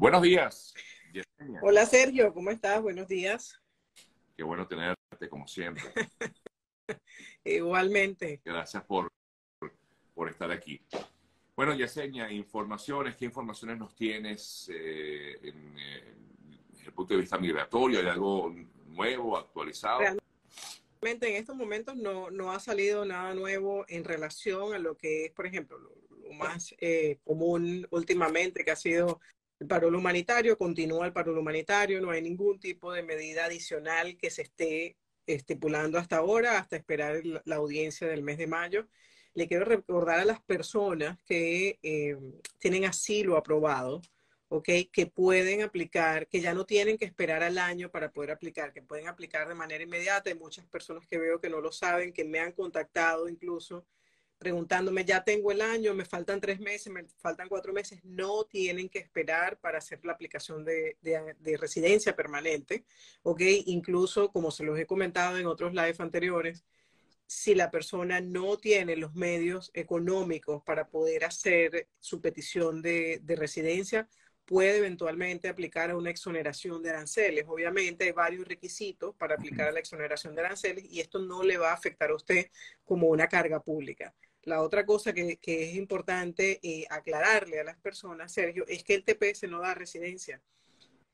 Buenos días. Hola Sergio, ¿cómo estás? Buenos días. Qué bueno tenerte como siempre. Igualmente. Gracias por, por estar aquí. Bueno, Yesenia, informaciones, ¿qué informaciones nos tienes eh, en, eh, desde el punto de vista migratorio? ¿Hay algo nuevo, actualizado? Realmente en estos momentos no, no ha salido nada nuevo en relación a lo que es, por ejemplo, lo, más eh, común últimamente, que ha sido el paro humanitario, continúa el paro humanitario, no hay ningún tipo de medida adicional que se esté estipulando hasta ahora, hasta esperar la audiencia del mes de mayo. Le quiero recordar a las personas que eh, tienen asilo aprobado, ¿ok? Que pueden aplicar, que ya no tienen que esperar al año para poder aplicar, que pueden aplicar de manera inmediata. Hay muchas personas que veo que no lo saben, que me han contactado incluso preguntándome, ya tengo el año, me faltan tres meses, me faltan cuatro meses, no tienen que esperar para hacer la aplicación de, residencia permanente, ¿ok? Incluso, como se los he comentado en otros live anteriores, si la persona no tiene los medios económicos para poder hacer su petición de, de residencia, puede eventualmente aplicar a una exoneración de aranceles. Obviamente hay varios requisitos para aplicar a la exoneración de aranceles y esto no le va a afectar a usted como una carga pública. La otra cosa que, es importante eh, aclararle a las personas, Sergio, es que el TPS no da residencia.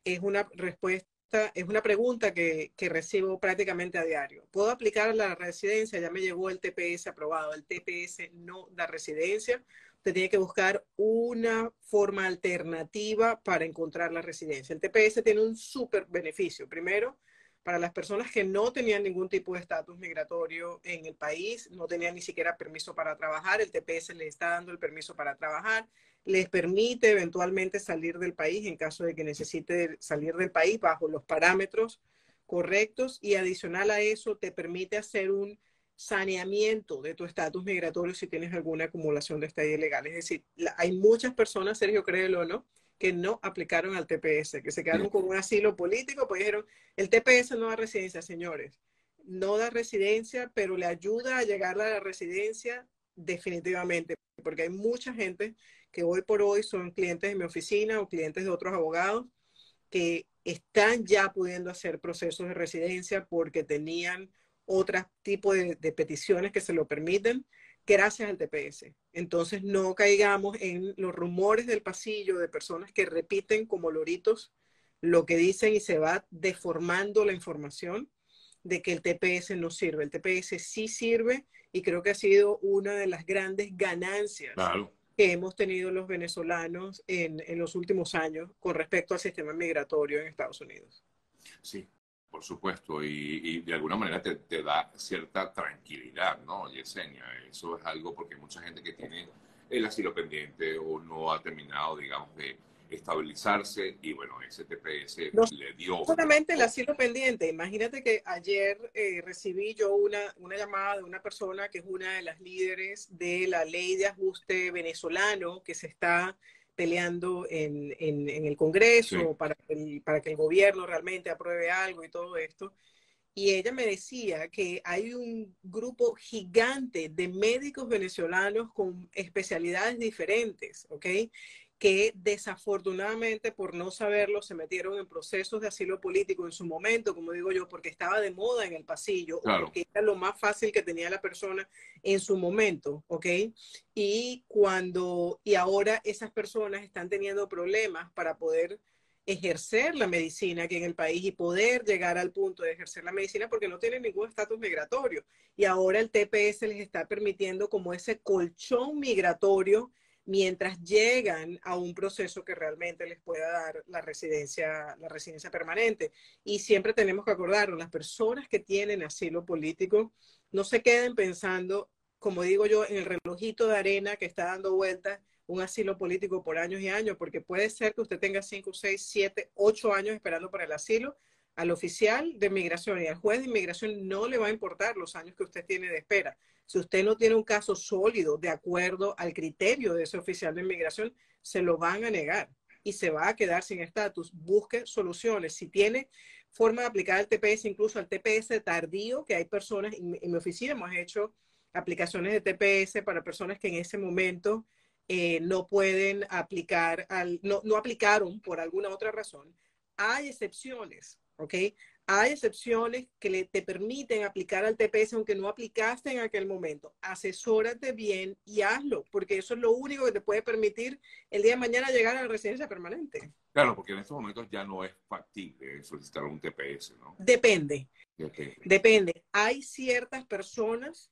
Es una respuesta, es una pregunta que, recibo prácticamente a diario. ¿Puedo aplicar la residencia? Ya me llegó el TPS aprobado. El TPS no da residencia. Usted tiene que buscar una forma alternativa para encontrar la residencia. El TPS tiene un súper beneficio. Primero, para las personas que no tenían ningún tipo de estatus migratorio en el país, no tenían ni siquiera permiso para trabajar, el TPS les está dando el permiso para trabajar, les permite eventualmente salir del país en caso de que necesite salir del país bajo los parámetros correctos y adicional a eso te permite hacer un saneamiento de tu estatus migratorio si tienes alguna acumulación de estadía ilegal. Es decir, hay muchas personas, Sergio, créelo o no, que no aplicaron al TPS, que se quedaron con un asilo político, pues dijeron, el TPS no da residencia, señores. No da residencia, pero le ayuda a llegar a la residencia definitivamente, porque hay mucha gente que hoy por hoy son clientes de mi oficina o clientes de otros abogados que están ya pudiendo hacer procesos de residencia porque tenían otro tipo de, de peticiones que se lo permiten gracias al TPS. Entonces no caigamos en los rumores del pasillo de personas que repiten como loritos lo que dicen y se va deformando la información de que el TPS no sirve. El TPS sí sirve y creo que ha sido una de las grandes ganancias que hemos tenido los venezolanos en, en los últimos años con respecto al sistema migratorio en Estados Unidos. Sí, por supuesto, y, de alguna manera te, da cierta tranquilidad, ¿no, Yesenia? Eso es algo porque mucha gente que tiene el asilo pendiente o no ha terminado, digamos, de estabilizarse y bueno, ese TPS le dio... Solamente el asilo pendiente. Imagínate que ayer eh, recibí yo una, una llamada de una persona que es una de las líderes de la ley de ajuste venezolano que se está peleando en, el Congreso para, que el, para que el gobierno realmente apruebe algo y todo esto. Y ella me decía que hay un grupo gigante de médicos venezolanos con especialidades diferentes, ¿ok? Que desafortunadamente por no saberlo se metieron en procesos de asilo político en su momento, como digo yo, porque estaba de moda en el pasillo, porque era lo más fácil que tenía la persona en su momento, ¿ok? Y cuando, y ahora esas personas están teniendo problemas para poder ejercer la medicina aquí en el país y poder llegar al punto de ejercer la medicina porque no tienen ningún estatus migratorio. Y ahora el TPS les está permitiendo como ese colchón migratorio mientras llegan a un proceso que realmente les pueda dar la residencia, la residencia permanente. Y siempre tenemos que acordarnos, las personas que tienen asilo político no se queden pensando, como digo yo, en el relojito de arena que está dando vueltas un asilo político por años y años, porque puede ser que usted tenga 5, 6, 7, 8 años esperando por el asilo. Al oficial de inmigración y al juez de inmigración no le va a importar los años que usted tiene de espera. Si usted no tiene un caso sólido de acuerdo al criterio de ese oficial de inmigración, se lo van a negar y se va a quedar sin estatus. Busque soluciones. Si tiene forma de aplicar el TPS, incluso al TPS tardío, que hay personas, en, mi oficina hemos hecho aplicaciones de TPS para personas que en ese momento eh, no pueden aplicar, al, no, no aplicaron por alguna otra razón, hay excepciones, ¿ok? Hay excepciones que le, te permiten aplicar al TPS aunque no aplicaste en aquel momento. Asesórate bien y hazlo, porque eso es lo único que te puede permitir el día de mañana llegar a la residencia permanente. Claro, porque en estos momentos ya no es factible solicitar un TPS, ¿no? Depende. Depende. Depende. Hay ciertas personas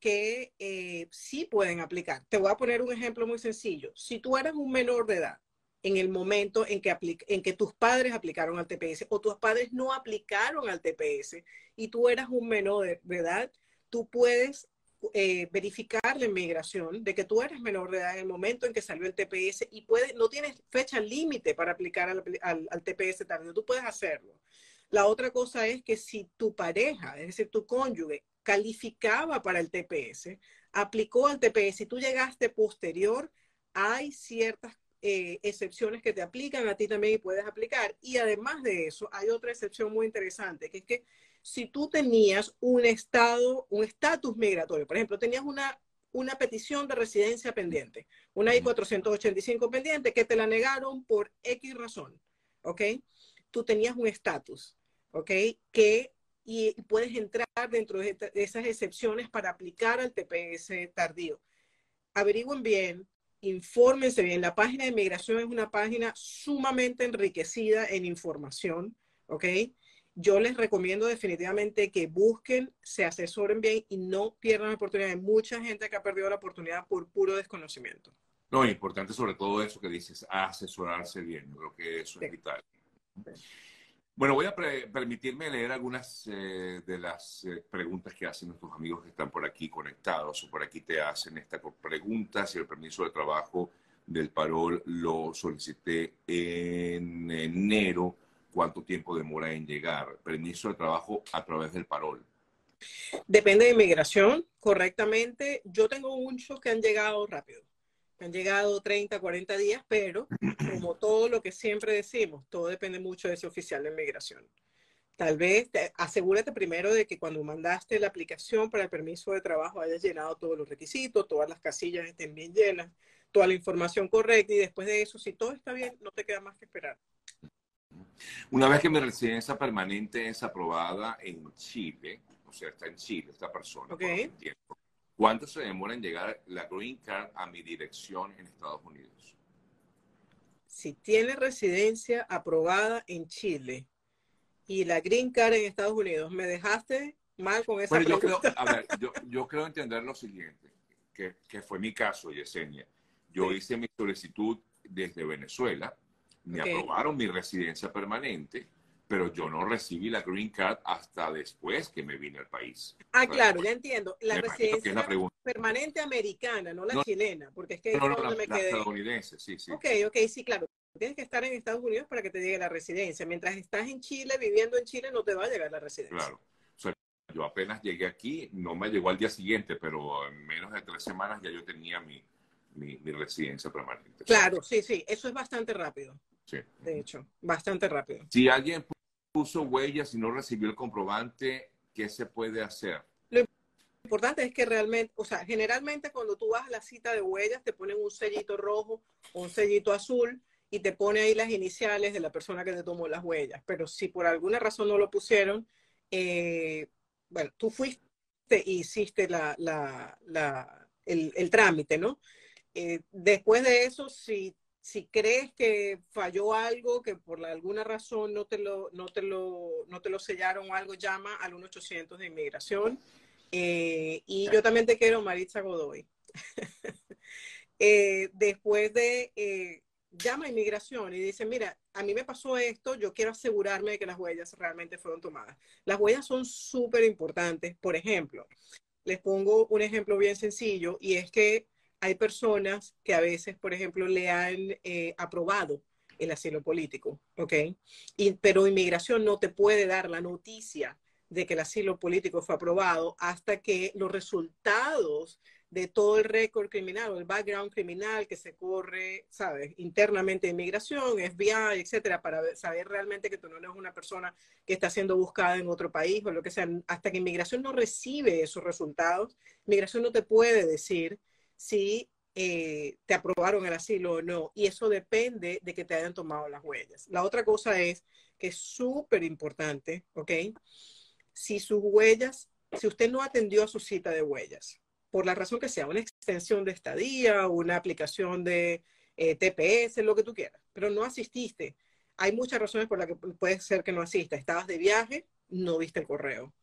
que eh, sí pueden aplicar. Te voy a poner un ejemplo muy sencillo. Si tú eres un menor de edad en el momento en que, en que tus padres aplicaron al TPS o tus padres no aplicaron al TPS y tú eras un menor de, edad, tú puedes eh, verificar la inmigración de que tú eres menor de edad en el momento en que salió el TPS y puedes, no tienes fecha límite para aplicar al, al, TPS tardío, tú puedes hacerlo. La otra cosa es que si tu pareja, es decir, tu cónyuge, calificaba para el TPS, aplicó al TPS y tú llegaste posterior, hay ciertas eh, excepciones que te aplican a ti también y puedes aplicar. Y además de eso, hay otra excepción muy interesante, que es que si tú tenías un estado, un estatus migratorio, por ejemplo, tenías una, una petición de residencia pendiente, una I-485 pendiente que te la negaron por X razón, ¿ok? Tú tenías un estatus, ¿ok? Que y puedes entrar dentro de esas excepciones para aplicar al TPS tardío. Averigüen bien, infórmense bien. La página de inmigración es una página sumamente enriquecida en información, ¿ok? Yo les recomiendo definitivamente que busquen, se asesoren bien y no pierdan la oportunidad. Hay mucha gente que ha perdido la oportunidad por puro desconocimiento. No, importante sobre todo eso que dices, asesorarse bien. Yo creo que eso es vital. Bueno, voy a permitirme leer algunas eh, de las eh, preguntas que hacen nuestros amigos que están por aquí conectados o por aquí te hacen esta pregunta. Si el permiso de trabajo del parol lo solicité en enero, ¿cuánto tiempo demora en llegar? Permiso de trabajo a través del parol. Depende de inmigración, correctamente. Yo tengo muchos que han llegado rápido han llegado 30, 40 días, pero como todo lo que siempre decimos, todo depende mucho de ese oficial de inmigración. Tal vez asegúrate primero de que cuando mandaste la aplicación para el permiso de trabajo hayas llenado todos los requisitos, todas las casillas estén bien llenas, toda la información correcta y después de eso, si todo está bien, no te queda más que esperar. Una vez que mi residencia permanente es aprobada en Chile, o sea, está en Chile esta persona, okay. ¿Cuánto se demora en llegar la Green Card a mi dirección en Estados Unidos? Si tiene residencia aprobada en Chile y la Green Card en Estados Unidos, ¿me dejaste mal con esa bueno, Yo creo, a ver, yo, creo entender lo siguiente, que, que fue mi caso, Yesenia. Yo hice mi solicitud desde Venezuela, me aprobaron mi residencia permanente, pero yo no recibí la green card hasta después que me vine al país. Ah, claro, ya entiendo. La residencia permanente americana, no la chilena, porque es que no, no, no, me la estadounidense, sí, sí. Ok, ok, sí, claro. Tienes que estar en Estados Unidos para que te llegue la residencia. Mientras estás en Chile, viviendo en Chile, no te va a llegar la residencia. Claro. O sea, yo apenas llegué aquí, no me llegó al día siguiente, pero en menos de tres semanas ya yo tenía mi, mi, mi residencia permanente. Claro, sí, sí, eso es bastante rápido. Sí. De hecho, bastante rápido. Si alguien puso huellas y no recibió el comprobante, ¿qué se puede hacer? Lo importante es que realmente, o sea, generalmente cuando tú vas a la cita de huellas te ponen un sellito rojo o un sellito azul y te pone ahí las iniciales de la persona que te tomó las huellas. Pero si por alguna razón no lo pusieron, eh, bueno, tú fuiste y hiciste la, la, la, el, el, trámite, ¿no? Eh, después de eso, si si crees que falló algo, que por alguna razón no te lo, no te lo, no te lo sellaron o algo, llama al 1-800 de inmigración. Eh, y yo también te quiero, Maritza Godoy. Eh, después de, eh, llama a inmigración y dice, mira, a mí me pasó esto, yo quiero asegurarme de que las huellas realmente fueron tomadas. Las huellas son súper importantes. Por ejemplo, les pongo un ejemplo bien sencillo y es que hay personas que a veces, por ejemplo, le han eh, aprobado el asilo político, ¿ok? Y, pero inmigración no te puede dar la noticia de que el asilo político fue aprobado hasta que los resultados de todo el récord criminal o el background criminal que se corre, ¿sabes? Internamente de inmigración, FBI, etcétera, para saber realmente que tú no eres una persona que está siendo buscada en otro país o lo que sea. Hasta que inmigración no recibe esos resultados, inmigración no te puede decir si eh, te aprobaron el asilo o no. Y eso depende de que te hayan tomado las huellas. La otra cosa es que es súper importante, ¿ok? Si sus huellas, si usted no atendió a su cita de huellas, por la razón que sea, una extensión de estadía, una aplicación de eh, TPS, lo que tú quieras, pero no asististe. Hay muchas razones por las que puede ser que no asista. Estabas de viaje, no viste el correo.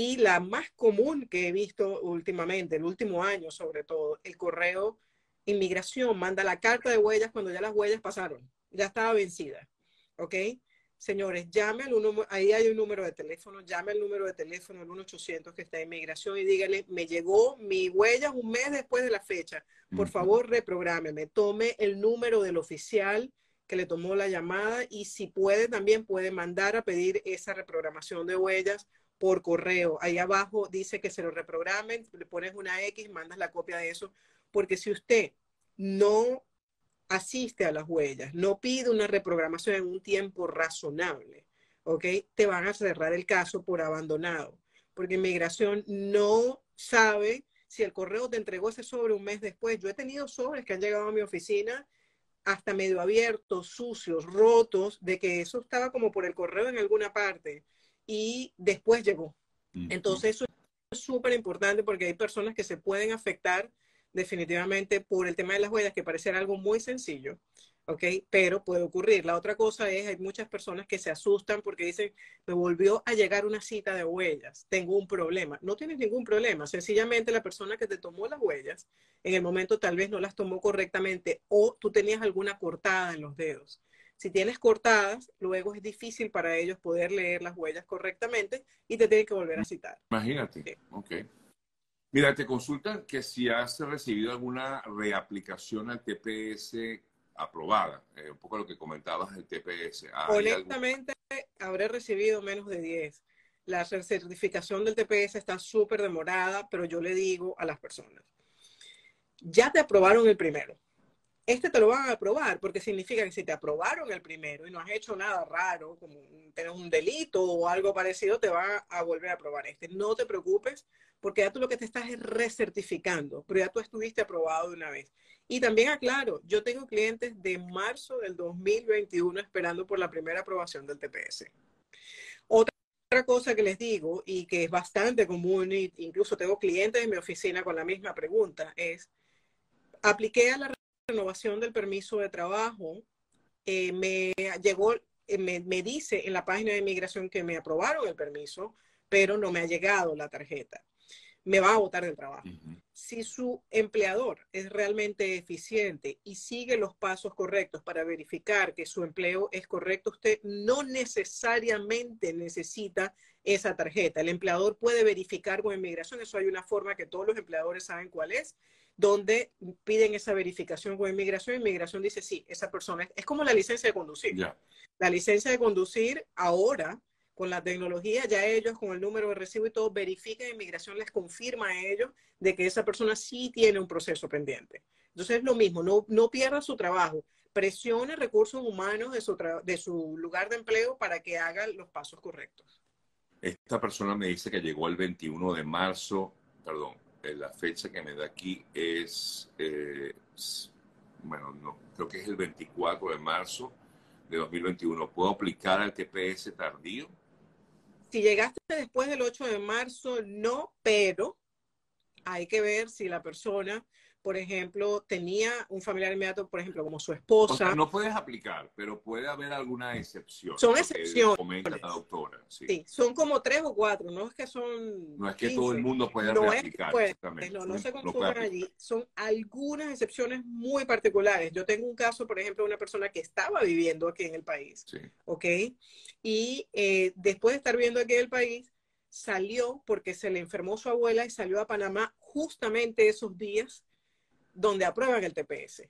Y la más común que he visto últimamente, el último año sobre todo, el correo inmigración manda la carta de huellas cuando ya las huellas pasaron, ya estaba vencida. ¿Ok? Señores, llame al ahí hay un número de teléfono, llame al número de teléfono, el 1-800 que está en inmigración y dígale, me llegó mi huella un mes después de la fecha. Por favor, reprográmeme, tome el número del oficial que le tomó la llamada y si puede también puede mandar a pedir esa reprogramación de huellas por correo. Ahí abajo dice que se lo reprogramen, le pones una X, mandas la copia de eso, porque si usted no asiste a las huellas, no pide una reprogramación en un tiempo razonable, ¿ok? Te van a cerrar el caso por abandonado, porque inmigración no sabe si el correo te entregó ese sobre un mes después. Yo he tenido sobres que han llegado a mi oficina hasta medio abiertos, sucios, rotos, de que eso estaba como por el correo en alguna parte y después llegó. Entonces eso es súper importante porque hay personas que se pueden afectar definitivamente por el tema de las huellas, que parece algo muy sencillo, ¿ok? Pero puede ocurrir. La otra cosa es, hay muchas personas que se asustan porque dicen, me volvió a llegar una cita de huellas, tengo un problema. No tienes ningún problema, sencillamente la persona que te tomó las huellas, en el momento tal vez no las tomó correctamente o tú tenías alguna cortada en los dedos. Si tienes cortadas, luego es difícil para ellos poder leer las huellas correctamente y te tienen que volver a citar. Imagínate. Ok. Mira, te consultan que si has recibido alguna reaplicación al TPS aprobada, eh, un poco lo que comentabas del TPS. Honestamente, habré recibido menos de 10. La certificación del TPS está súper demorada, pero yo le digo a las personas, ya te aprobaron el primero este te lo van a aprobar, porque significa que si te aprobaron el primero y no has hecho nada raro, como tener un delito o algo parecido, te van a volver a aprobar este. No te preocupes, porque ya tú lo que te estás es recertificando, pero ya tú estuviste aprobado de una vez. Y también aclaro, yo tengo clientes de marzo del 2021 esperando por la primera aprobación del TPS. Otra cosa que les digo y que es bastante común, incluso tengo clientes en mi oficina con la misma pregunta, es, apliqué a la renovación del permiso de trabajo, eh, me llegó, eh, me, me, dice en la página de inmigración que me aprobaron el permiso, pero no me ha llegado la tarjeta. Me va a botar del trabajo. Si su empleador es realmente eficiente y sigue los pasos correctos para verificar que su empleo es correcto, usted no necesariamente necesita esa tarjeta. El empleador puede verificar con inmigración, eso hay una forma que todos los empleadores saben cuál es, donde piden esa verificación con inmigración. Inmigración dice, sí, esa persona es, como la licencia de conducir. La licencia de conducir ahora, con la tecnología, ya ellos con el número de recibo y todo, verifican, inmigración les confirma a ellos de que esa persona sí tiene un proceso pendiente. Entonces es lo mismo, no, no pierda su trabajo, presione recursos humanos de su, de su lugar de empleo para que hagan los pasos correctos. Esta persona me dice que llegó el 21 de marzo, perdón, eh, la fecha que me da aquí es, eh, bueno, no, creo que es el 24 de marzo de 2021. ¿Puedo aplicar al TPS tardío? Si llegaste después del 8 de marzo, no, pero hay que ver si la persona por ejemplo, tenía un familiar inmediato, por ejemplo, como su esposa. no puedes aplicar, pero puede haber alguna excepción. Son excepciones. Comenta la doctora. Sí. son como tres o cuatro, no es que son. No es que todo el mundo pueda no aplicar. no, no se consuman allí. Son algunas excepciones muy particulares. Yo tengo un caso, por ejemplo, de una persona que estaba viviendo aquí en el país. Sí. ¿Ok? Y eh, después de estar viviendo aquí en el país, salió porque se le enfermó su abuela y salió a Panamá justamente esos días donde aprueban el TPS.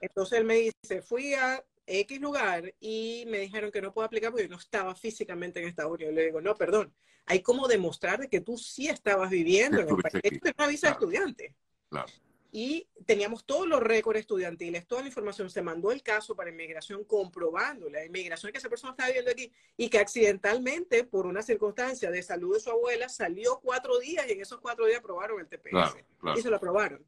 Entonces él me dice, fui a X lugar y me dijeron que no puedo aplicar porque yo no estaba físicamente en Estados Unidos. Le digo, no, perdón, hay como demostrar que tú sí estabas viviendo en el país. Esto es una visa de estudiante. Claro y teníamos todos los récords estudiantiles, toda la información, se mandó el caso para inmigración comprobando la inmigración que esa persona estaba viviendo aquí y que accidentalmente, por una circunstancia de salud de su abuela, salió cuatro días y en esos cuatro días aprobaron el TPS. Y se lo aprobaron.